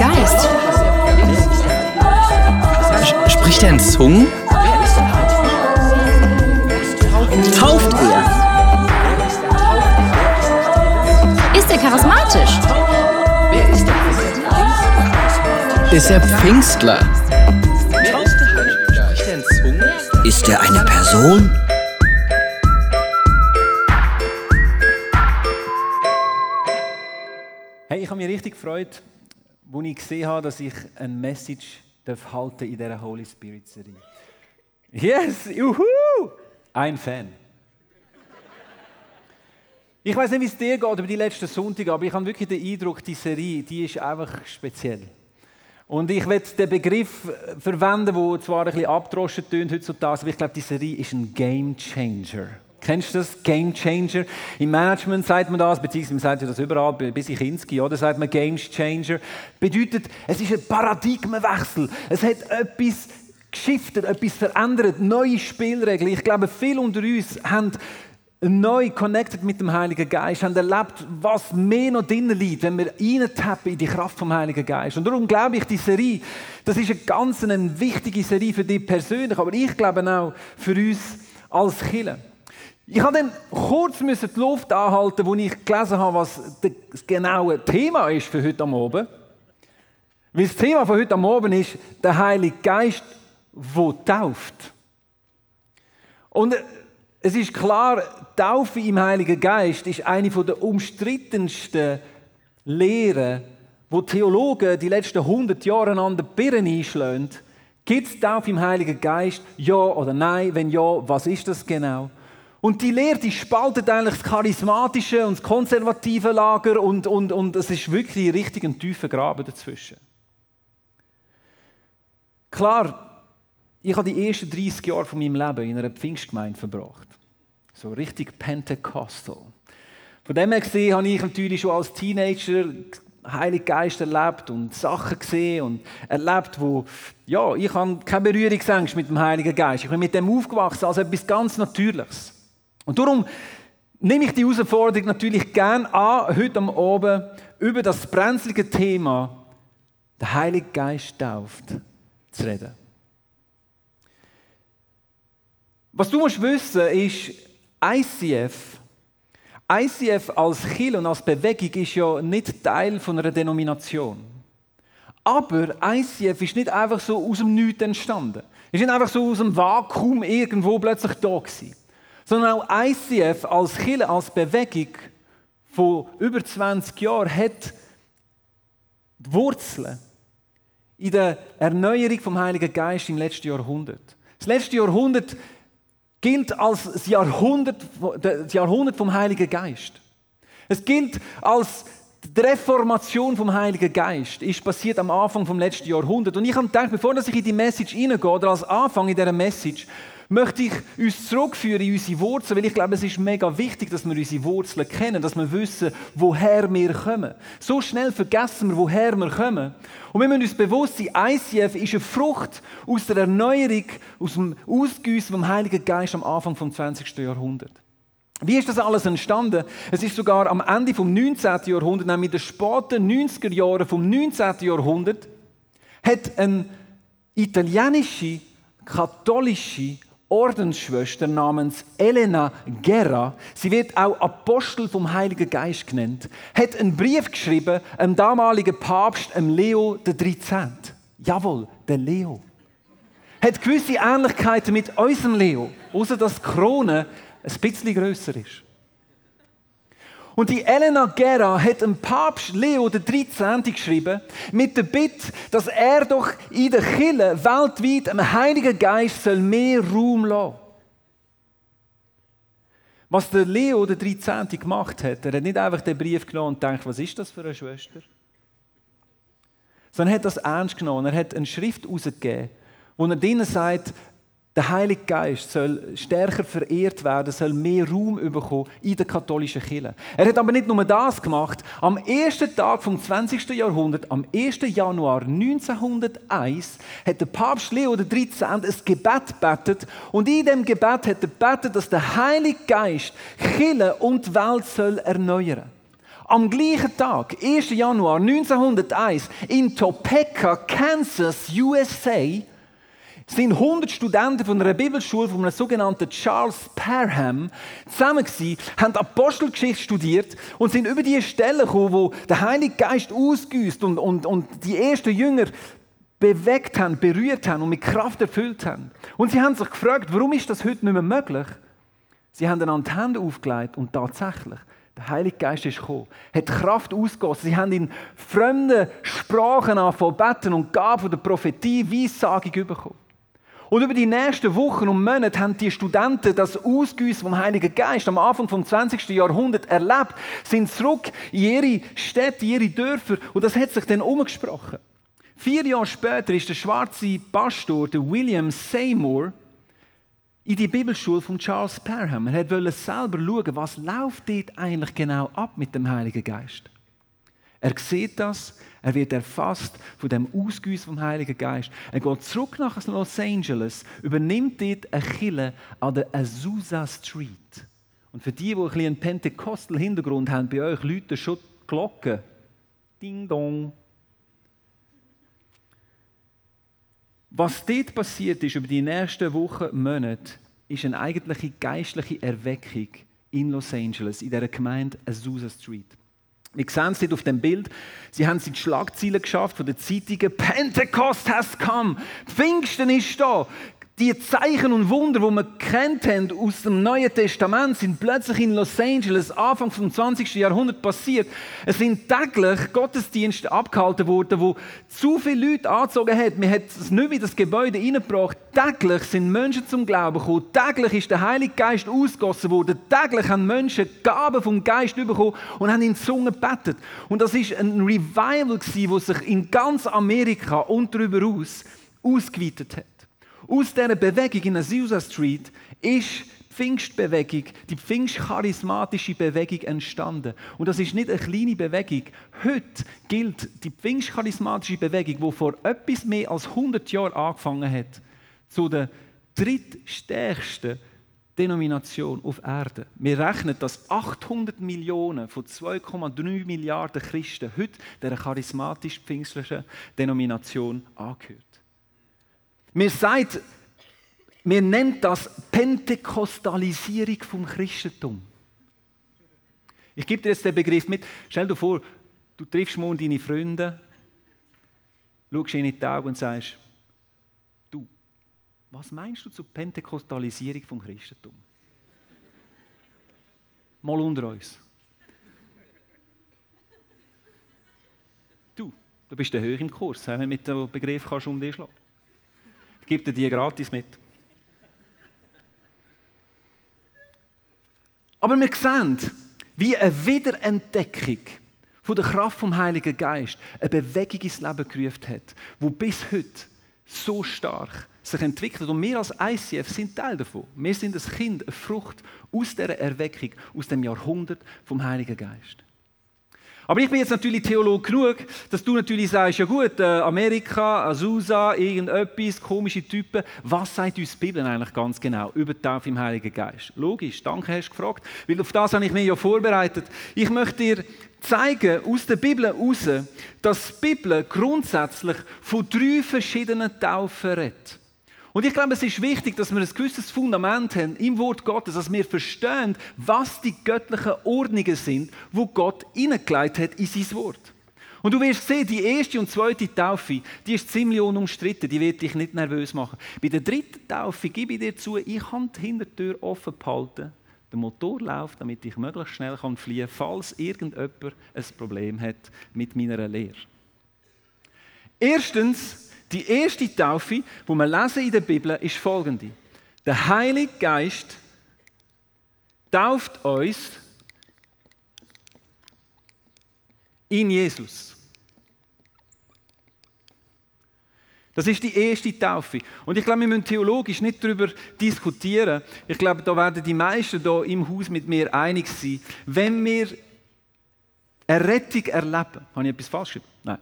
Geist? Spricht er in Zungen? Tauft er? Ist er charismatisch? Ist er Pfingstler? Er? Ist er eine Person? Hey, ich habe mich richtig gefreut, als ich gesehen habe, dass ich eine Message darf halten in dieser Holy Spirit Serie. Yes, juhu! Ein Fan. Ich weiß nicht, wie es dir geht über die letzten Sonntag, aber ich habe wirklich den Eindruck, die Serie, die ist einfach speziell. Und ich werde den Begriff verwenden, der zwar ein bisschen abgedroschen tönt heutzutage, aber ich glaube, die Serie ist ein Game Changer. Kennst du das? Game Changer. Im Management sagt man das, beziehungsweise man sagt das überall, bis in Kinski, oder? Sagt man Game Changer. Bedeutet, es ist ein Paradigmenwechsel. Es hat etwas geschiftet, etwas verändert, neue Spielregeln. Ich glaube, viele unter uns haben neu connected mit dem Heiligen Geist, haben erlebt, was mehr noch drinnen liegt, wenn wir reintappen in die Kraft vom Heiligen Geist. Und darum glaube ich, die Serie, das ist eine ganz eine wichtige Serie für dich persönlich, aber ich glaube auch für uns als Kirche. Ich habe dann kurz die Luft anhalten, wo ich gelesen habe, was das genaue Thema ist für heute am Abend. Weil das Thema von heute am Abend ist der Heilige Geist, wo tauft. Und es ist klar, Taufe im Heiligen Geist ist eine der umstrittensten Lehren, wo Theologen die letzten 100 Jahre an der Birne einschlagen. Gibt es Taufe im Heiligen Geist? Ja oder nein? Wenn ja, was ist das genau? Und die Lehre, die spaltet eigentlich das charismatische und das konservative Lager und, und, und es ist wirklich richtig ein tiefer Graben dazwischen. Klar, ich habe die ersten 30 Jahre von meinem Leben in einer Pfingstgemeinde verbracht. So richtig Pentecostal. Von dem her gesehen habe ich natürlich schon als Teenager Heilige Geist erlebt und Sachen gesehen und erlebt, wo, ja, ich habe keine Berührungsängste mit dem Heiligen Geist. Ich bin mit dem aufgewachsen als etwas ganz Natürliches. Und darum nehme ich die Herausforderung natürlich gern an, heute am Abend über das brenzlige Thema, der Heilige Geist tauft, zu reden. Was du musst wissen ist, ICF, ICF als Kiel und als Bewegung ist ja nicht Teil von einer Denomination. Aber ICF ist nicht einfach so aus dem Nichts entstanden. Ist nicht einfach so aus dem Vakuum irgendwo plötzlich da gewesen sondern auch ICF als Kirche, als Bewegung von über 20 Jahren hat Wurzeln in der Erneuerung vom Heiligen Geist im letzten Jahrhundert. Das letzte Jahrhundert gilt als das Jahrhundert, das Jahrhundert vom Heiligen Geist. Es gilt als die Reformation vom Heiligen Geist ist passiert am Anfang vom letzten Jahrhundert. Und ich habe gedacht, bevor ich in die Message hineingehe, oder als Anfang in dieser Message, möchte ich uns zurückführen in unsere Wurzeln, weil ich glaube, es ist mega wichtig, dass wir unsere Wurzeln kennen, dass wir wissen, woher wir kommen. So schnell vergessen wir, woher wir kommen. Und wir müssen uns bewusst sein, ICF ist eine Frucht aus der Erneuerung, aus dem Ausgüssen vom Heiligen Geist am Anfang des 20. Jahrhunderts. Wie ist das alles entstanden? Es ist sogar am Ende vom 19. Jahrhundert, nämlich in den späten 90er Jahren vom 19. Jahrhundert, hat eine italienische, katholische Ordensschwester namens Elena Guerra, sie wird auch Apostel vom Heiligen Geist genannt, hat einen Brief geschrieben am damaligen Papst, dem Leo XIII. Jawohl, der Leo. Hat gewisse Ähnlichkeiten mit unserem Leo, außer dass die Krone ein bisschen grösser ist. Und die Elena Guerra hat dem Papst Leo XIII. geschrieben, mit der Bitte, dass er doch in der Kirche weltweit dem Heiligen Geist soll mehr Raum lassen Was der Leo XIII. gemacht hat, er hat nicht einfach den Brief genommen und gedacht, was ist das für eine Schwester? Sondern er hat das ernst genommen. Er hat eine Schrift herausgegeben, wo er drinnen sagt, der Heilige Geist soll stärker verehrt werden, soll mehr Raum bekommen in der katholischen Kirche. Er hat aber nicht nur das gemacht. Am ersten Tag vom 20. Jahrhundert, am 1. Januar 1901, hat der Papst Leo XIII. ein Gebet gebetet und in dem Gebet hat er gebetet, dass der Heilige Geist Kirche und Welt soll erneuern. Am gleichen Tag, 1. Januar 1901, in Topeka, Kansas, USA, sind 100 Studenten von einer Bibelschule von einem sogenannten Charles Parham zusammen gewesen, haben Apostelgeschichte studiert und sind über die Stelle gekommen, wo der Heilige Geist ausgüßt und, und, und die ersten Jünger bewegt haben, berührt haben und mit Kraft erfüllt haben. Und sie haben sich gefragt, warum ist das heute nicht mehr möglich? Sie haben einander die Hände aufgelegt und tatsächlich, der Heilige Geist ist gekommen, hat Kraft ausgegossen. Sie haben in fremden Sprachen angefangen beten und gaben der Prophetie Weissagung bekommen. Und über die nächsten Wochen und Monate haben die Studenten das Ausgüssen vom Heiligen Geist am Anfang vom 20. Jahrhundert erlebt, sind zurück in ihre Städte, in ihre Dörfer und das hat sich dann umgesprochen. Vier Jahre später ist der schwarze Pastor, der William Seymour, in die Bibelschule von Charles Parham. Er wollte selber schauen, was läuft dort eigentlich genau ab mit dem Heiligen Geist. Er sieht das, er wird erfasst von dem Ausgüssen vom Heiligen Geist. Er geht zurück nach Los Angeles, übernimmt dort eine Kille an der Azusa Street. Und für die, die ein bisschen einen Pentekostal-Hintergrund haben, bei euch läuten schon die Glocken. Ding dong. Was dort passiert ist über die nächsten Wochen, Monate, ist eine eigentliche geistliche Erweckung in Los Angeles, in der Gemeinde Azusa Street. Wir sehen es auf dem Bild. Sie haben die Schlagzeilen geschafft von den Zeitungen. Pentecost has come. Pfingsten ist da die Zeichen und Wunder, die wir kennt aus dem Neuen Testament, sind plötzlich in Los Angeles Anfang des 20. Jahrhunderts passiert. Es sind täglich Gottesdienste abgehalten worden, wo zu viele Leute angezogen haben. Man hat es nicht in das Gebäude hineingebracht. Täglich sind Menschen zum Glauben gekommen. Täglich ist der Heilige Geist ausgossen worden. Täglich haben Menschen Gaben vom Geist bekommen und haben in Zungen gebetet. Und das ist ein Revival das sich in ganz Amerika und darüber aus ausgeweitet hat. Aus dieser Bewegung in Azusa Street ist die Pfingstbewegung, die pfingstcharismatische Bewegung entstanden. Und das ist nicht eine kleine Bewegung. Heute gilt die pfingstcharismatische Bewegung, die vor etwas mehr als 100 Jahren angefangen hat, zu der drittstärksten Denomination auf Erde. Wir rechnen, dass 800 Millionen von 2,3 Milliarden Christen heute der charismatisch-pfingstlichen Denomination angehört. Wir sagt, wir nennen das Pentekostalisierung vom Christentum. Ich gebe dir jetzt den Begriff mit. Stell dir vor, du triffst morgen deine Freunde, schaust ihnen in die Augen und sagst, du, was meinst du zur Pentekostalisierung vom Christentum? Mal unter uns. Du, du bist der hoch im Kurs, wenn du mit dem Begriff kannst um dich schlagen gebe dir die gratis mit. Aber wir sehen, wie eine Wiederentdeckung von der Kraft vom Heiligen Geist eine Bewegung ins Leben gerufen hat, wo bis heute so stark sich entwickelt. Und wir als ICF sind Teil davon. Wir sind ein Kind, eine Frucht aus dieser Erweckung, aus dem Jahrhundert vom Heiligen Geist. Aber ich bin jetzt natürlich Theolog genug, dass du natürlich sagst, ja gut, äh, Amerika, Azusa, irgendetwas, komische Typen. Was sagt uns die Bibel eigentlich ganz genau über die Taufe im Heiligen Geist? Logisch, danke, hast du gefragt, weil auf das habe ich mich ja vorbereitet. Ich möchte dir zeigen, aus der Bibel heraus, dass die Bibel grundsätzlich von drei verschiedenen Taufen redet. Und ich glaube, es ist wichtig, dass wir ein gewisses Fundament haben im Wort Gottes, dass wir verstehen, was die göttlichen Ordnungen sind, wo Gott hineingelegt hat in sein Wort. Und du wirst sehen, die erste und zweite Taufe, die ist ziemlich unumstritten, die wird dich nicht nervös machen. Bei der dritten Taufe gebe ich dir zu, ich kann die Hintertür offen behalten, der Motor läuft, damit ich möglichst schnell fliehen kann, falls irgendjemand ein Problem hat mit meiner Lehre. Erstens, die erste Taufe, wo wir lesen in der Bibel, ist folgende. Der Heilige Geist tauft uns in Jesus. Das ist die erste Taufe. Und ich glaube, wir müssen theologisch nicht darüber diskutieren. Ich glaube, da werden die meisten hier im Haus mit mir einig sein. Wenn wir eine Rettung erleben, habe ich etwas falsch geschrieben? Nein.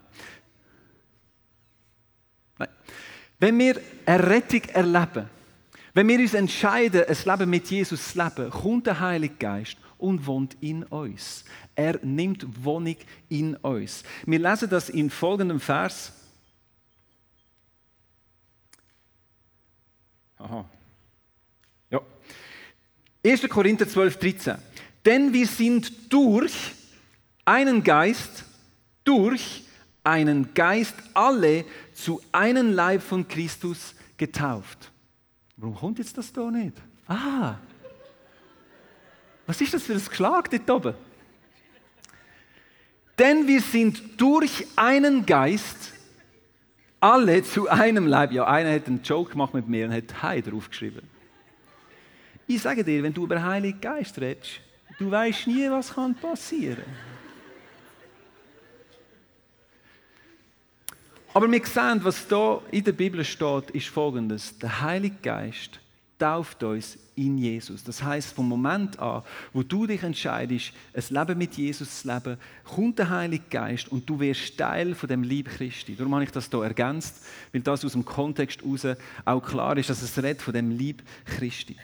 Nein. Wenn wir eine Rettung erleben, Wenn wir uns entscheiden, ein Leben mit Jesus zu leben, kommt der Heilige Geist und wohnt in uns. Er nimmt Wohnung in uns. Wir lesen das in folgendem Vers. Aha. Ja. 1. Korinther 12, 13. Denn wir sind durch einen Geist, durch einen Geist alle zu einem Leib von Christus getauft. Warum kommt jetzt das da nicht? Ah, was ist das für ein Geschlag dort oben? Denn wir sind durch einen Geist alle zu einem Leib. Ja, einer hat einen Joke gemacht mit mir und hat Hai draufgeschrieben. Ich sage dir, wenn du über Heiligen Geist redest, du weißt nie, was kann passieren Aber wir sehen, was da in der Bibel steht, ist folgendes. Der Heilige Geist tauft uns in Jesus. Das heißt, vom Moment an, wo du dich entscheidest, ein Leben mit Jesus zu leben, kommt der Heilige Geist und du wirst Teil von dem Lieb Christi. Darum habe ich das hier ergänzt, weil das aus dem Kontext heraus auch klar ist, dass es redet von dem Lieb Christi.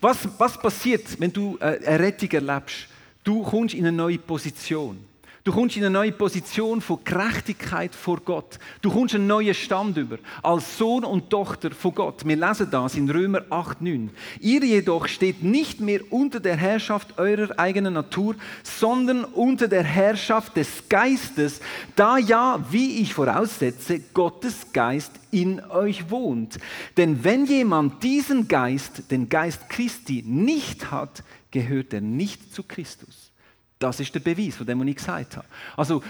Was, was passiert, wenn du äh, eine Rettung erlebst? Du kommst in eine neue Position. Du kommst in eine neue Position von Gerechtigkeit vor Gott. Du kommst einen neuen Stand über, als Sohn und Tochter von Gott. Wir lesen das in Römer 8, 9. Ihr jedoch steht nicht mehr unter der Herrschaft eurer eigenen Natur, sondern unter der Herrschaft des Geistes, da ja, wie ich voraussetze, Gottes Geist in euch wohnt. Denn wenn jemand diesen Geist, den Geist Christi, nicht hat, gehört er nicht zu Christus. Das ist der Beweis, von dem was ich gesagt habe. Also,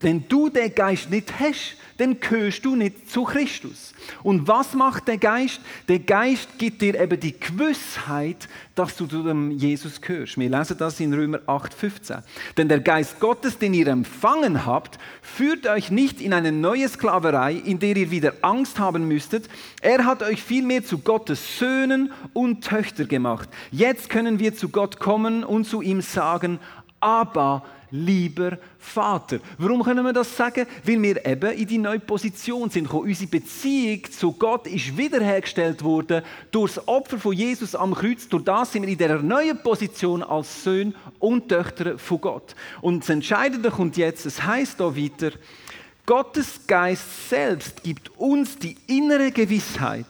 wenn du den Geist nicht hast, dann gehörst du nicht zu Christus. Und was macht der Geist? Der Geist gibt dir eben die Gewissheit, dass du zu dem Jesus gehörst. Wir lesen das in Römer 8,15. Denn der Geist Gottes, den ihr empfangen habt, führt euch nicht in eine neue Sklaverei, in der ihr wieder Angst haben müsstet. Er hat euch vielmehr zu Gottes Söhnen und Töchter gemacht. Jetzt können wir zu Gott kommen und zu ihm sagen, aber lieber Vater. Warum können wir das sagen? Weil wir eben in die neue Position sind. Unsere Beziehung zu Gott ist wiederhergestellt worden durch das Opfer von Jesus am Kreuz. Durch das sind wir in dieser neuen Position als Söhne und Töchter von Gott. Und das Entscheidende kommt jetzt, es heißt da weiter, Gottes Geist selbst gibt uns die innere Gewissheit,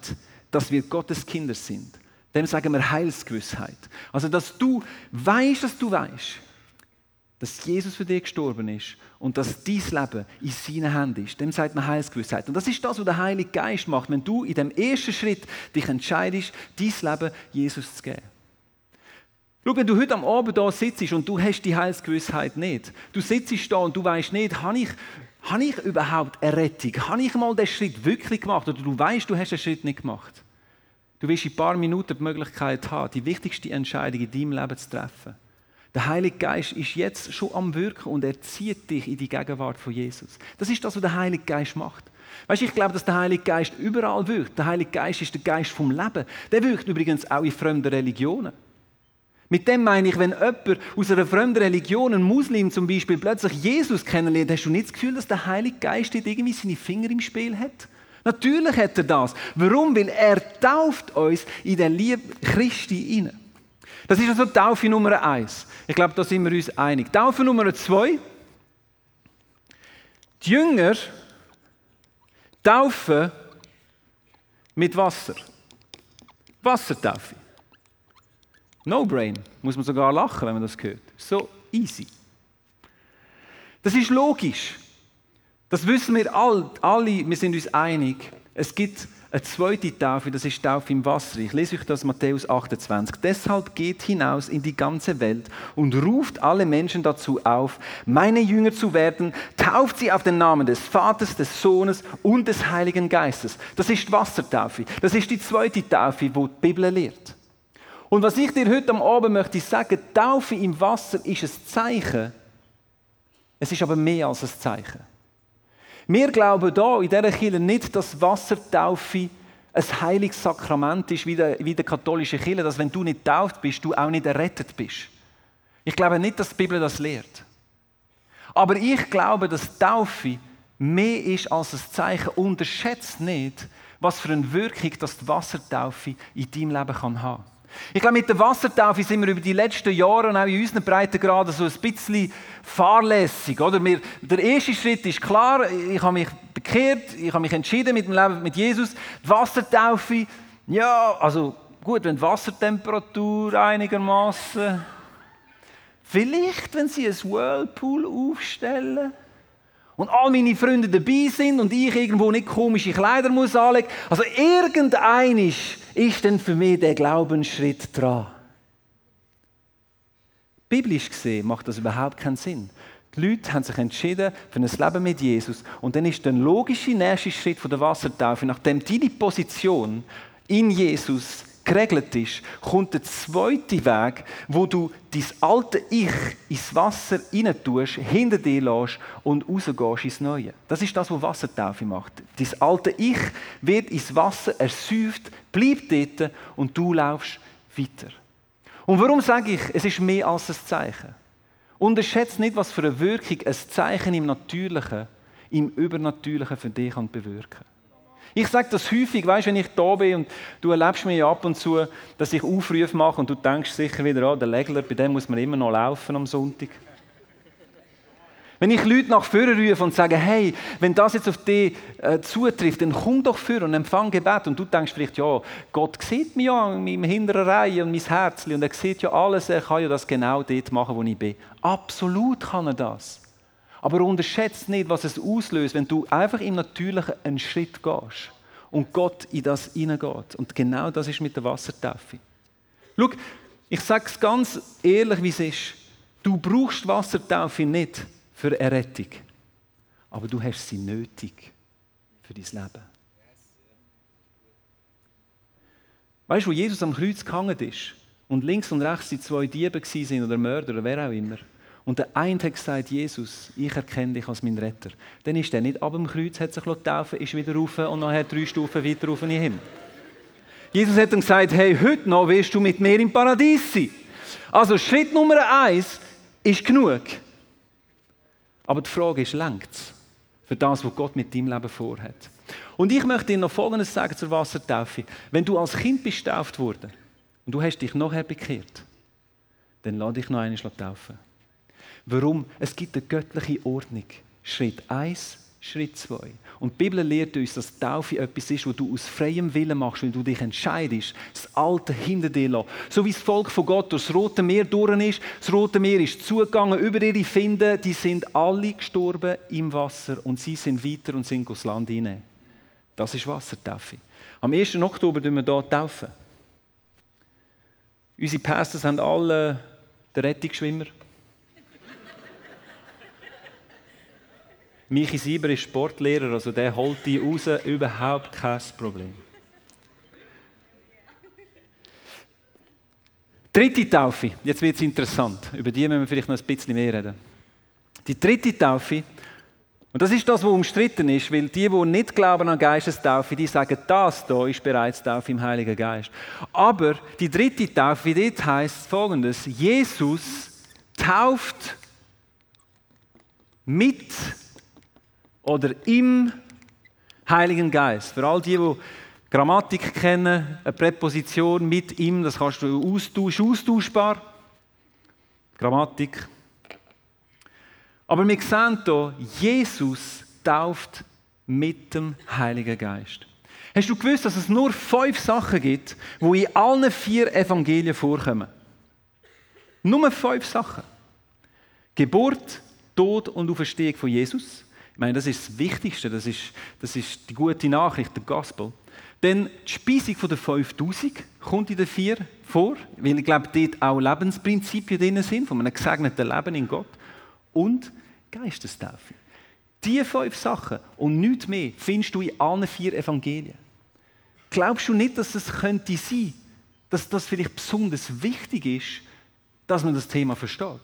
dass wir Gottes Kinder sind. Dem sagen wir Heilsgewissheit. Also, dass du weißt, dass du weißt dass Jesus für dich gestorben ist und dass dein Leben in seinen Händen ist. Dem sagt man Heilsgewissheit. Und das ist das, was der Heilige Geist macht, wenn du in dem ersten Schritt dich entscheidest, dein Leben Jesus zu geben. Schau, wenn du heute am Abend da sitzt und du hast die Heilsgewissheit nicht, du sitzt da und du weißt nicht, habe ich, habe ich überhaupt eine Rettung? Habe ich mal den Schritt wirklich gemacht? Oder du weißt, du hast den Schritt nicht gemacht. Du wirst in ein paar Minuten die Möglichkeit haben, die wichtigste Entscheidung in deinem Leben zu treffen. Der Heilige Geist ist jetzt schon am Wirken und er zieht dich in die Gegenwart von Jesus. Das ist das, was der Heilige Geist macht. Weißt du, ich glaube, dass der Heilige Geist überall wirkt. Der Heilige Geist ist der Geist vom Leben. Der wirkt übrigens auch in fremden Religionen. Mit dem meine ich, wenn jemand aus einer fremden Religion, ein Muslim zum Beispiel, plötzlich Jesus kennenlernt, hast du nicht das Gefühl, dass der Heilige Geist irgendwie seine Finger im Spiel hat? Natürlich hat er das. Warum? Weil er tauft uns in den Liebe Christi hinein. Das ist also Taufe Nummer eins. Ich glaube, da sind wir uns einig. Taufe Nummer zwei. Die Jünger taufen mit Wasser. Wassertaufe. No brain. Muss man sogar lachen, wenn man das hört. So easy. Das ist logisch. Das wissen wir alle, wir sind uns einig. Es gibt eine zweite Taufe, das ist Taufe im Wasser. Ich lese euch das Matthäus 28. Deshalb geht hinaus in die ganze Welt und ruft alle Menschen dazu auf, meine Jünger zu werden, tauft sie auf den Namen des Vaters, des Sohnes und des Heiligen Geistes. Das ist Wassertaufe. Das ist die zweite Taufe, wo die Bibel lehrt. Und was ich dir heute am Abend möchte sagen, Taufe im Wasser ist ein Zeichen. Es ist aber mehr als ein Zeichen. Wir glauben hier in dieser Kirche nicht, dass Wassertaufe ein heiliges Sakrament ist, wie der, wie der katholische Kirche, dass wenn du nicht tauft bist, du auch nicht errettet bist. Ich glaube nicht, dass die Bibel das lehrt. Aber ich glaube, dass Taufe mehr ist als ein Zeichen. Unterschätzt nicht, was für eine Wirkung das die Wassertaufe in deinem Leben kann haben Ich glaube, mit der Wassertaufe sind wir über die letzten Jahre und auch in unseren Breitengraden so ein bisschen fahrlässig. Oder? Wir, der erste Schritt ist klar, ich habe mich bekehrt, ich habe mich entschieden mit dem Leben mit Jesus. Die Wassertaufe, ja, also gut, wenn die Wassertemperatur einigermaßen, vielleicht, wenn sie ein Whirlpool aufstellen und all meine Freunde dabei sind und ich irgendwo nicht komische Kleider muss anlegen. Also irgendeinisch ist denn für mich der Glaubensschritt dran. Biblisch gesehen macht das überhaupt keinen Sinn. Die Leute haben sich entschieden für ein Leben mit Jesus. Und dann ist der logische nächste Schritt von der Wassertaufe, nachdem deine Position in Jesus geregelt ist, kommt der zweite Weg, wo du dein alte Ich ins Wasser rein tust, hinter dir lässt und rausgehst ins Neue. Das ist das, was Wassertaufe macht. Dein alte Ich wird ins Wasser ersäuft, bleibt dort und du laufst weiter. Und warum sage ich, es ist mehr als ein Zeichen? Unterschätzt nicht, was für eine Wirkung ein Zeichen im Natürlichen, im Übernatürlichen für dich bewirken kann. Ich sage das häufig, weißt, wenn ich da bin und du erlebst ja ab und zu, dass ich Aufrufe mache und du denkst sicher wieder, oh, der Legler, bei dem muss man immer noch laufen am Sonntag. Wenn ich Leute nach vorne rufe und sage, hey, wenn das jetzt auf dich äh, zutrifft, dann komm doch vor und empfang Gebet. Und du denkst vielleicht, ja, Gott sieht mich ja in meiner hinteren Reihe und mein Herz und er sieht ja alles, er kann ja das genau dort machen, wo ich bin. Absolut kann er das. Aber unterschätzt nicht, was es auslöst, wenn du einfach im Natürlichen einen Schritt gehst und Gott in das hineingeht. Und genau das ist mit der Wassertaufe. Schau, ich sage es ganz ehrlich, wie es ist. Du brauchst Wassertaufe nicht für Errettung, aber du hast sie nötig für dein Leben. Weißt du, wo Jesus am Kreuz gehangen ist und links und rechts die zwei Diebe waren oder Mörder oder wer auch immer, und der eine hat gesagt, Jesus, ich erkenne dich als mein Retter. Dann ist er nicht ab dem Kreuz, hat sich taufen ist wieder rauf und nachher drei Stufen weiter rauf in den Himmel. Jesus hat dann gesagt, hey, heute noch wirst du mit mir im Paradies sein. Also Schritt Nummer eins ist genug. Aber die Frage ist, längt es für das, was Gott mit deinem Leben vorhat? Und ich möchte dir noch Folgendes sagen zur Wassertaufe. Wenn du als Kind bist getauft worden und du hast dich nachher bekehrt, dann lass dich noch einmal taufen. Warum? Es gibt eine göttliche Ordnung. Schritt 1, Schritt 2. Und die Bibel lehrt uns, dass Taufe etwas ist, was du aus freiem Willen machst, wenn du dich entscheidest, das Alte hinter dir lassen. So wie das Volk von Gott durch das Rote Meer durch ist. Das Rote Meer ist zugegangen über ihre Finden. Die sind alle gestorben im Wasser und sie sind weiter und sind ins Land hinein. Das ist Wassertaufe. Am 1. Oktober taufen wir hier taufen. Unsere Pastors haben alle den Rettungsschwimmer. Michi Sieber ist Sportlehrer, also der holt die raus, überhaupt kein Problem. Dritte Taufe, jetzt wird es interessant. Über die müssen wir vielleicht noch ein bisschen mehr reden. Die dritte Taufe, und das ist das, was umstritten ist, weil die, die nicht glauben an Geistestaufe, die sagen, das hier ist bereits Taufe im Heiligen Geist. Aber die dritte Taufe, dort heißt folgendes: Jesus tauft mit oder im Heiligen Geist. Für all die, die Grammatik kennen, eine Präposition mit ihm, das kannst du austauschen, austauschbar. Grammatik. Aber wir sehen hier, Jesus tauft mit dem Heiligen Geist. Hast du gewusst, dass es nur fünf Sachen gibt, die in allen vier Evangelien vorkommen? Nur fünf Sachen. Geburt, Tod und Auferstehung von Jesus. Ich meine, das ist das Wichtigste, das ist, das ist die gute Nachricht, der Gospel. Denn die Speisung der 5000 kommt in den vier vor, weil ich glaube, dort auch Lebensprinzipien drin sind, von einem gesegneten Leben in Gott. Und Geistestaufe. Diese fünf Sachen und nichts mehr findest du in allen vier Evangelien. Glaubst du nicht, dass es könnte sein, dass das vielleicht besonders wichtig ist, dass man das Thema versteht?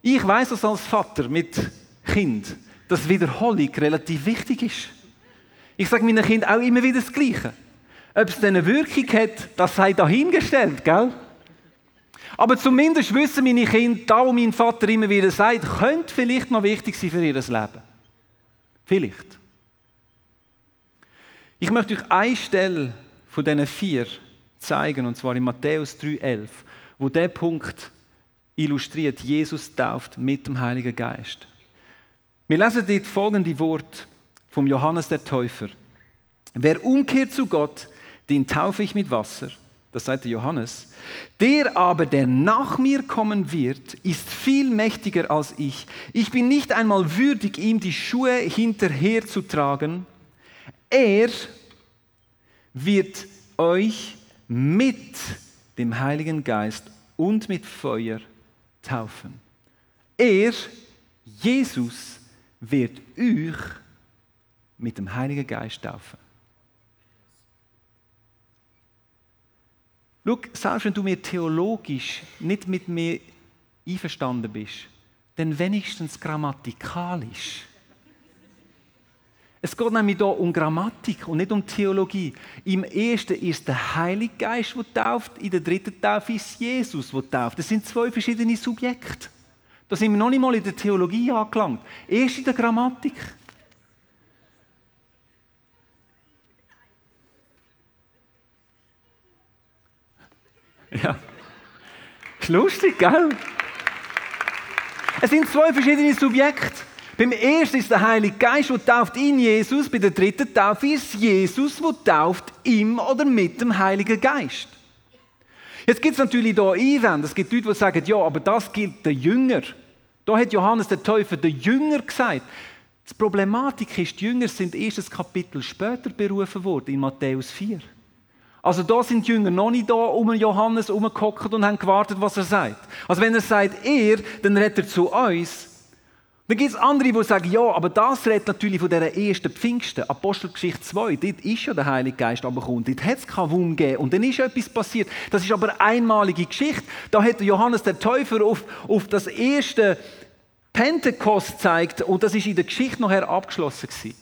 Ich weiß das als Vater mit Kind dass Wiederholung relativ wichtig ist. Ich sage meinen Kindern auch immer wieder das Gleiche. Ob es eine Wirkung hat, das sei dahingestellt, gell? Aber zumindest wissen meine Kinder, da wo mein Vater immer wieder sagt, könnte vielleicht noch wichtig sein für ihr Leben. Vielleicht. Ich möchte euch eine Stelle von diesen vier zeigen, und zwar in Matthäus 3,11, wo der Punkt illustriert, Jesus tauft mit dem Heiligen Geist. Wir lesen dort folgende Wort vom Johannes der Täufer. Wer umkehrt zu Gott, den taufe ich mit Wasser. Das sagt der Johannes. Der aber, der nach mir kommen wird, ist viel mächtiger als ich. Ich bin nicht einmal würdig, ihm die Schuhe hinterher zu tragen. Er wird euch mit dem Heiligen Geist und mit Feuer taufen. Er, Jesus, wird euch mit dem Heiligen Geist taufen. Schau, selbst wenn du mir theologisch nicht mit mir einverstanden bist, dann wenigstens grammatikalisch. Es geht nämlich hier um Grammatik und nicht um Theologie. Im ersten ist der Heilige Geist, der tauft, in der dritten Taufe ist Jesus, der tauft. Das sind zwei verschiedene Subjekte. Da sind wir noch nicht mal in der Theologie angelangt. Erst in der Grammatik. Ja. Ist lustig, gell? Es sind zwei verschiedene Subjekte. Beim ersten ist der Heilige Geist, der tauft in Jesus. Bei der dritten Taufe ist Jesus, der tauft im oder mit dem Heiligen Geist. Jetzt gibt es natürlich hier Einwände. Es gibt Leute, die sagen, ja, aber das gilt der Jünger. Da hat Johannes der Täufer der Jünger gesagt. Die Problematik ist, die Jünger sind erst ein Kapitel später berufen worden, in Matthäus 4. Also da sind die Jünger noch nicht da um Johannes herumgehockt und haben gewartet, was er sagt. Also wenn er sagt, er, dann redet er zu uns. Dann gibt es andere, die sagen, ja, aber das redet natürlich von dieser ersten Pfingsten, Apostelgeschichte 2. Dort ist ja der Heilige Geist gekommen. Dort hat es keinen Wund gegeben. Und dann ist etwas passiert. Das ist aber eine einmalige Geschichte. Da hat Johannes der Täufer auf, auf das erste Pentekost gezeigt und das ist in der Geschichte nachher abgeschlossen gewesen.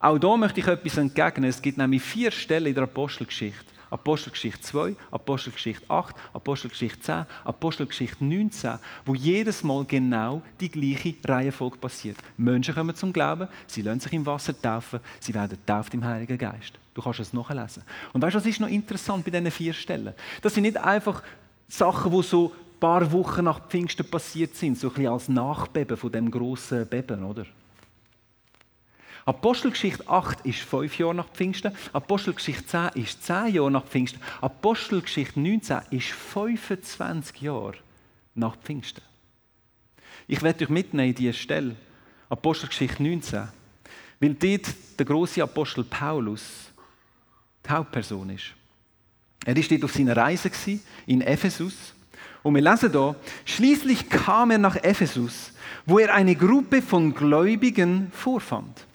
Auch da möchte ich etwas entgegnen. Es gibt nämlich vier Stellen in der Apostelgeschichte. Apostelgeschichte 2, Apostelgeschichte 8, Apostelgeschichte 10, Apostelgeschichte 19, wo jedes Mal genau die gleiche Reihenfolge passiert. Menschen kommen zum Glauben, sie lassen sich im Wasser taufen, sie werden tauft im Heiligen Geist. Du kannst es nachlesen. Und weißt du, was ist noch interessant bei diesen vier Stellen? Das sind nicht einfach Sachen, die so ein paar Wochen nach Pfingsten passiert sind, so ein bisschen als Nachbeben von dem großen Beben, oder? Apostelgeschichte 8 ist fünf Jahre nach Pfingsten, Apostelgeschichte 10 ist zehn Jahre nach Pfingsten, Apostelgeschichte 19 ist 25 Jahre nach Pfingsten. Ich werde euch mitnehmen in diese Stelle, Apostelgeschichte 19, weil dort der große Apostel Paulus die Hauptperson ist. Er war dort auf seiner Reise in Ephesus und wir lesen hier, schließlich kam er nach Ephesus, wo er eine Gruppe von Gläubigen vorfand.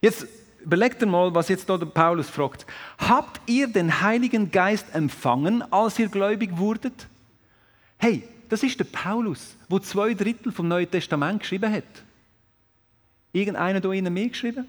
Jetzt überlegt mal, was jetzt der Paulus fragt. Habt ihr den Heiligen Geist empfangen, als ihr gläubig wurdet? Hey, das ist der Paulus, wo zwei Drittel vom Neuen Testament geschrieben hat. Irgendeiner da innen mehr geschrieben?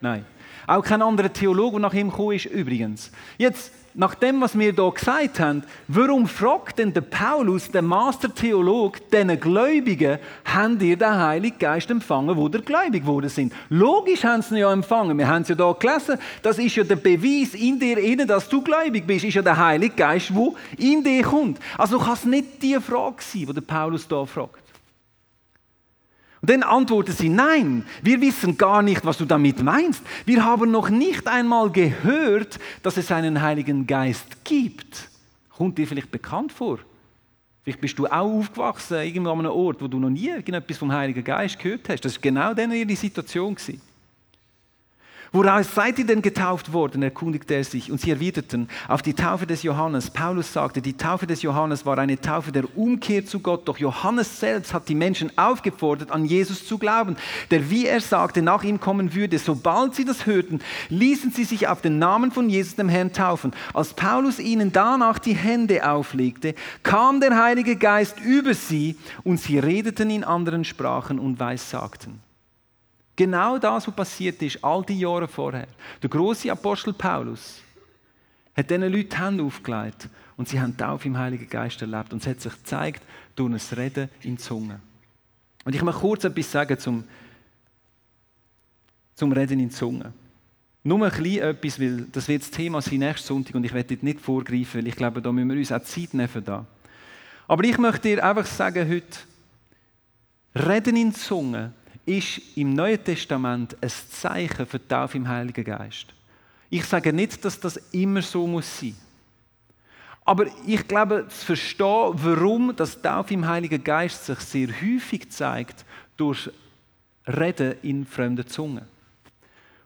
Nein. Auch kein anderer Theologe, der nach ihm gekommen ist, übrigens. Jetzt, nach dem, was wir hier gesagt haben, warum fragt denn der Paulus, der Mastertheolog, diesen Gläubigen, habt ihr den Heiligen Geist empfangen, wo ihr gläubig geworden sind? Logisch haben sie ihn ja empfangen. Wir haben es ja hier gelesen. Das ist ja der Beweis in dir, dass du gläubig bist, ist ja der Heilige Geist, der in dir kommt. Also kann es nicht die Frage sein, die der Paulus hier fragt. Und dann antworten sie, nein, wir wissen gar nicht, was du damit meinst. Wir haben noch nicht einmal gehört, dass es einen Heiligen Geist gibt. Kommt dir vielleicht bekannt vor? Vielleicht bist du auch aufgewachsen, irgendwo an einem Ort, wo du noch nie irgendetwas vom Heiligen Geist gehört hast. Das war genau dann ihre Situation. Gewesen. Woraus seid ihr denn getauft worden? erkundigte er sich. Und sie erwiderten, auf die Taufe des Johannes. Paulus sagte, die Taufe des Johannes war eine Taufe der Umkehr zu Gott. Doch Johannes selbst hat die Menschen aufgefordert, an Jesus zu glauben, der, wie er sagte, nach ihm kommen würde. Sobald sie das hörten, ließen sie sich auf den Namen von Jesus, dem Herrn, taufen. Als Paulus ihnen danach die Hände auflegte, kam der Heilige Geist über sie und sie redeten in anderen Sprachen und weissagten. Genau das, was passiert ist, all die Jahre vorher. Der große Apostel Paulus hat diesen Leuten die Hände aufgelegt und sie haben Taufe im Heiligen Geist erlebt. Und es hat sich gezeigt durch ein Reden in Zunge. Und ich möchte kurz etwas sagen zum, zum Reden in Zungen. Nur ein bisschen etwas, weil das wird das Thema sein nächsten Sonntag und ich werde dort nicht vorgreifen, weil ich glaube, da müssen wir uns auch Zeit nehmen. Da. Aber ich möchte dir einfach sagen heute, Reden in Zungen ist im Neuen Testament ein Zeichen für die Taufe im Heiligen Geist. Ich sage nicht, dass das immer so muss sein. Aber ich glaube, zu verstehen, warum das Taufe im Heiligen Geist sich sehr häufig zeigt durch Reden in fremden Zungen.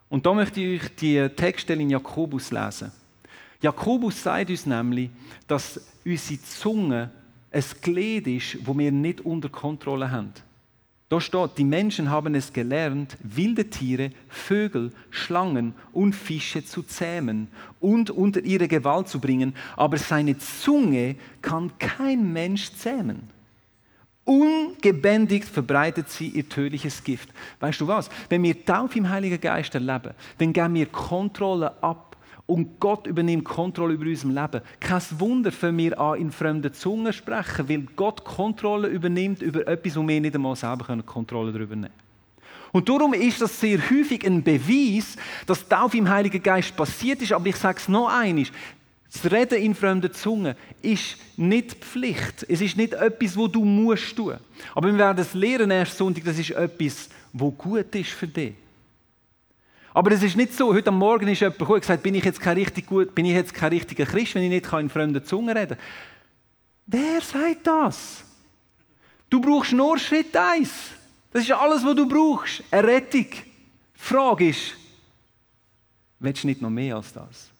Und da möchte ich euch die Textstelle in Jakobus lesen. Jakobus sagt uns nämlich, dass unsere Zunge ein Glied ist, wo wir nicht unter Kontrolle haben. Da steht, die Menschen haben es gelernt, wilde Tiere, Vögel, Schlangen und Fische zu zähmen und unter ihre Gewalt zu bringen, aber seine Zunge kann kein Mensch zähmen. Ungebändigt verbreitet sie ihr tödliches Gift. Weißt du was? Wenn wir Taufe im Heiligen Geist erleben, dann geben wir Kontrolle ab und Gott übernimmt Kontrolle über unserem Leben. Kein Wunder, wenn wir an in fremden Zungen sprechen, weil Gott Kontrolle übernimmt über etwas, wo wir nicht einmal selber Kontrolle darüber nehmen können. Und darum ist das sehr häufig ein Beweis, dass Taufe im Heiligen Geist passiert ist. Aber ich sage es noch einmal. Das Reden in fremden Zungen ist nicht Pflicht. Es ist nicht etwas, wo du musst tun. Aber wir werden es lernen erst Sonntag, das ist etwas, wo gut ist für dich. Aber es ist nicht so, heute am Morgen ist jemand gekommen und gesagt, bin ich jetzt kein richtig gut, bin ich jetzt kein richtiger Christ, wenn ich nicht in fremden Zungen reden kann. Wer sagt das? Du brauchst nur Schritt eins. Das ist alles, was du brauchst. Eine Rettung. Die Frage ist, willst du nicht noch mehr als das?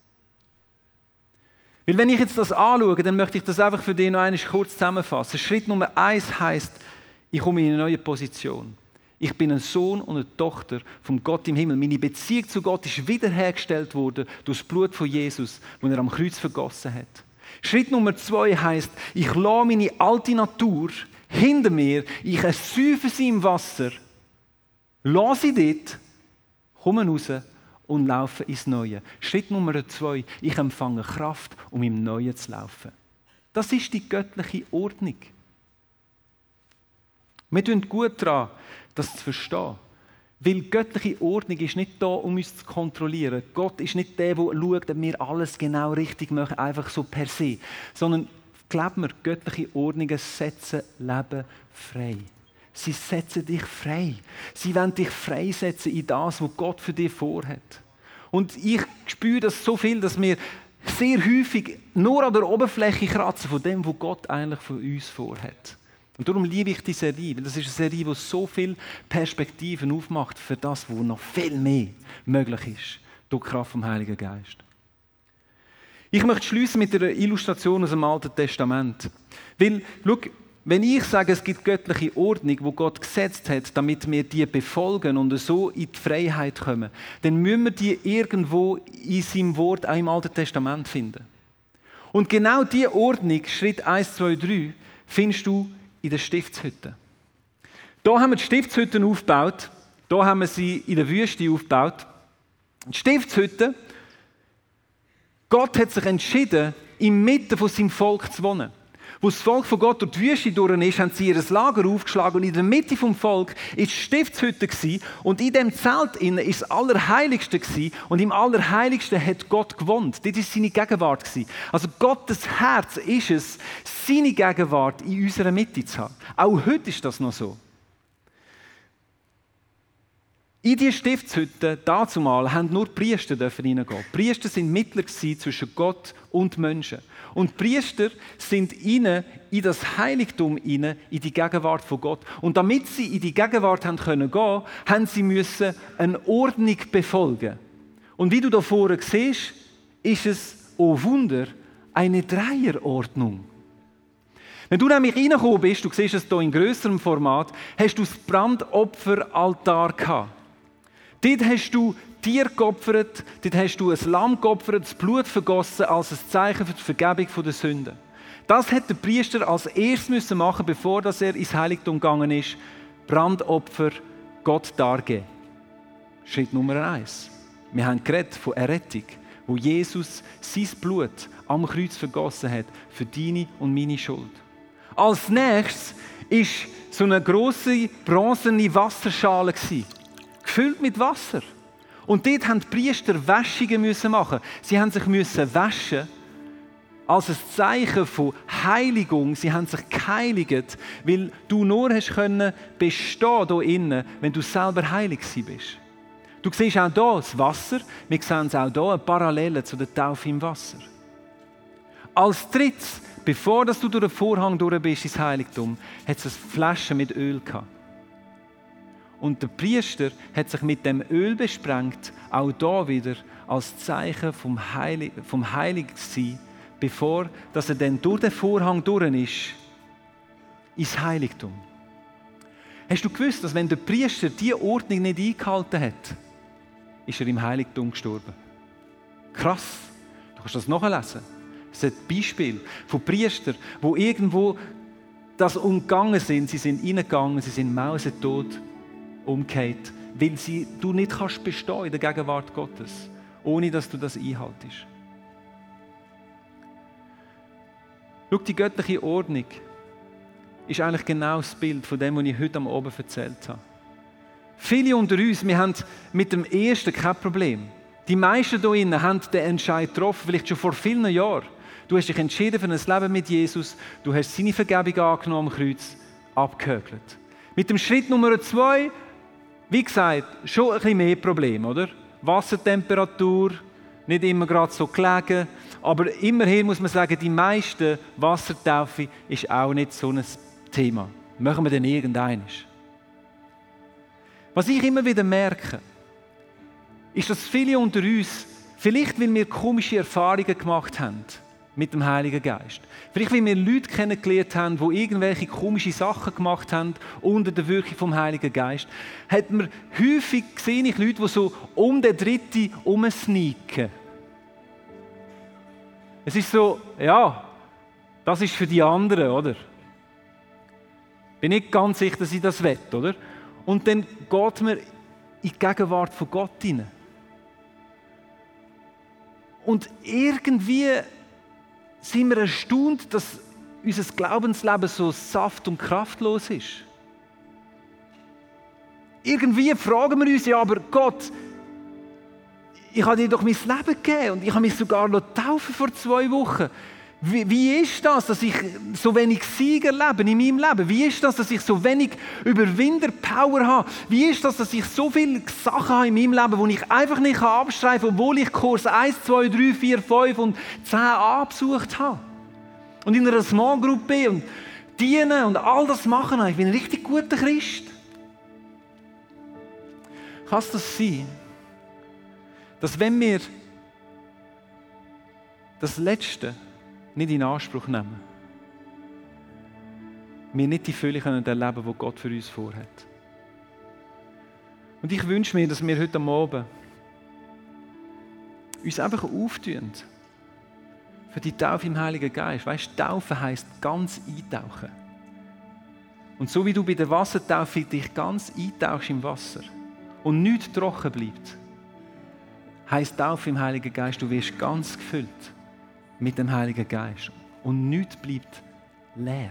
Weil wenn ich jetzt das anschaue, dann möchte ich das einfach für dich noch einmal kurz zusammenfassen. Schritt Nummer eins heißt, ich komme in eine neue Position. Ich bin ein Sohn und eine Tochter von Gott im Himmel. Meine Beziehung zu Gott ist wiederhergestellt worden durch das Blut von Jesus, das er am Kreuz vergossen hat. Schritt Nummer zwei heißt, ich lasse meine alte Natur hinter mir, ich ersäufe sie im Wasser, lasse sie dort, komme raus und laufe ins Neue. Schritt Nummer zwei, ich empfange Kraft, um im Neuen zu laufen. Das ist die göttliche Ordnung. Wir tun gut daran, das zu verstehen. Weil göttliche Ordnung ist nicht da, um uns zu kontrollieren. Gott ist nicht der, der schaut, ob wir alles genau richtig machen, einfach so per se. Sondern, glaub mir, göttliche Ordnungen setzen Leben frei. Sie setzen dich frei. Sie wollen dich freisetzen in das, was Gott für dich vorhat. Und ich spüre das so viel, dass wir sehr häufig nur an der Oberfläche kratzen von dem, was Gott eigentlich von uns vorhat. Und darum liebe ich die Serie, weil das ist eine Serie, die so viele Perspektiven aufmacht für das, was noch viel mehr möglich ist durch die Kraft vom Heiligen Geist. Ich möchte schließen mit einer Illustration aus dem Alten Testament. Weil, schau, wenn ich sage, es gibt göttliche Ordnung, wo Gott gesetzt hat, damit wir die befolgen und so in die Freiheit kommen, dann müssen wir die irgendwo in seinem Wort auch im Alten Testament finden. Und genau diese Ordnung, Schritt 1, 2, 3, findest du in der Stiftshütte. Da haben wir die Stiftshütten aufgebaut. Da haben wir sie in der Wüste aufgebaut. Die Stiftshütte, Gott hat sich entschieden, in Mitte von seinem Volk zu wohnen. Wo das Volk von Gott durch die Wüste durch ist, haben sie ihr Lager aufgeschlagen und in der Mitte vom Volk war die Stiftshütte und in dem Zelt innen ist das Allerheiligste und im Allerheiligsten hat Gott gewohnt. Das ist seine Gegenwart Also Gottes Herz ist es, seine Gegenwart in unserer Mitte zu haben. Auch heute ist das noch so. In diese Stiftshütte, dazumal, haben nur Priester reingehen. Priester sind Mittler zwischen Gott und Menschen. Und die Priester sind ihnen in das Heiligtum inne, in die Gegenwart von Gott. Und damit sie in die Gegenwart haben können gehen, haben sie müssen eine Ordnung befolgen. Und wie du da vorne siehst, ist es, oh Wunder, eine Dreierordnung. Wenn du nämlich reingekommen bist, du siehst es hier in größerem Format, hast du das Brandopferaltar gehabt. Dort hast du Tier geopfert, dort hast du ein Lamm geopfert, das Blut vergossen als ein Zeichen für die Vergebung der Sünden. Das hat der Priester als erstes machen, bevor er ins Heiligtum gegangen ist. Brandopfer Gott dargeben. Schritt Nummer eins. Wir haben geredet von Errettung, wo Jesus sein Blut am Kreuz vergossen hat für deine und meine Schuld. Als nächstes ist so eine große bronzene Wasserschale gefüllt mit Wasser. Und dort haben die Priester Wäschungen machen. Sie haben sich müssen waschen als ein Zeichen von Heiligung. Sie haben sich geheiligt, weil du nur hast können bestehen hier innen, wenn du selber heilig bist. Du siehst auch hier das Wasser. Wir sehen es auch hier, eine Parallele zu der Taufe im Wasser. Als drittes, bevor du durch den Vorhang durch bist ins Heiligtum, hat es eine Flasche mit Öl gehabt. Und der Priester hat sich mit dem Öl besprengt, auch da wieder als Zeichen vom, Heilig vom Heiligsein, bevor dass er dann durch den Vorhang durch ist, ins Heiligtum. Hast du gewusst, dass wenn der Priester diese Ordnung nicht eingehalten hat, ist er im Heiligtum gestorben? Krass. Du kannst das nachlesen. Es ist ein Beispiel von Priestern, wo irgendwo das umgegangen sind. Sie sind reingegangen, sie sind mausetot umgekehrt, weil sie, du nicht kannst bestehen in der Gegenwart Gottes, ohne dass du das einhaltest. Schau, die göttliche Ordnung ist eigentlich genau das Bild von dem, was ich heute am Abend erzählt habe. Viele unter uns, wir haben mit dem Ersten kein Problem. Die meisten hier drinnen haben den Entscheid getroffen, vielleicht schon vor vielen Jahren. Du hast dich entschieden für ein Leben mit Jesus, du hast seine Vergebung angenommen am Kreuz, abgehökelt. Mit dem Schritt Nummer zwei wie gesagt, schon ein bisschen mehr Probleme, oder? Wassertemperatur, nicht immer gerade so gelegen. Aber immerhin muss man sagen, die meisten Wassertaufe ist auch nicht so ein Thema. Machen wir denn irgendeines? Was ich immer wieder merke, ist, dass viele unter uns, vielleicht weil wir komische Erfahrungen gemacht haben, mit dem Heiligen Geist. Vielleicht, weil wir Leute kennengelernt haben, die irgendwelche komische Sachen gemacht haben unter der Wirkung vom Heiligen Geist, hat man häufig gesehen, ich Leute, die so um den Dritten umsneaken. Es ist so, ja, das ist für die anderen, oder? Bin nicht ganz sicher, dass ich das will, oder? Und dann geht man in die Gegenwart von Gott hinein. Und irgendwie sind wir erstaunt, dass unser Glaubensleben so saft- und kraftlos ist. Irgendwie fragen wir uns ja, aber Gott, ich habe dir doch mein Leben gegeben und ich habe mich sogar noch taufen vor zwei Wochen. Wie, wie, ist das, dass ich so wenig Sieg erlebe in meinem Leben? Wie ist das, dass ich so wenig Überwinder-Power habe? Wie ist das, dass ich so viele Sachen habe in meinem Leben, die ich einfach nicht abstreifen kann, obwohl ich Kurs 1, 2, 3, 4, 5 und 10 abgesucht habe? Und in einer Small Group bin und dienen und all das machen. Ich bin ein richtig guter Christ. Kann es das sein, dass wenn wir das Letzte nicht in Anspruch nehmen, wir nicht die Fülle können erleben die Gott für uns vorhat. Und ich wünsche mir, dass wir heute Abend uns einfach auftun für die Taufe im Heiligen Geist. Weißt du, Taufe heisst ganz eintauchen. Und so wie du bei der Wassertaufe dich ganz eintauchst im Wasser und nichts trocken bleibt, heisst Taufe im Heiligen Geist, du wirst ganz gefüllt mit dem Heiligen Geist. Und nichts bleibt leer.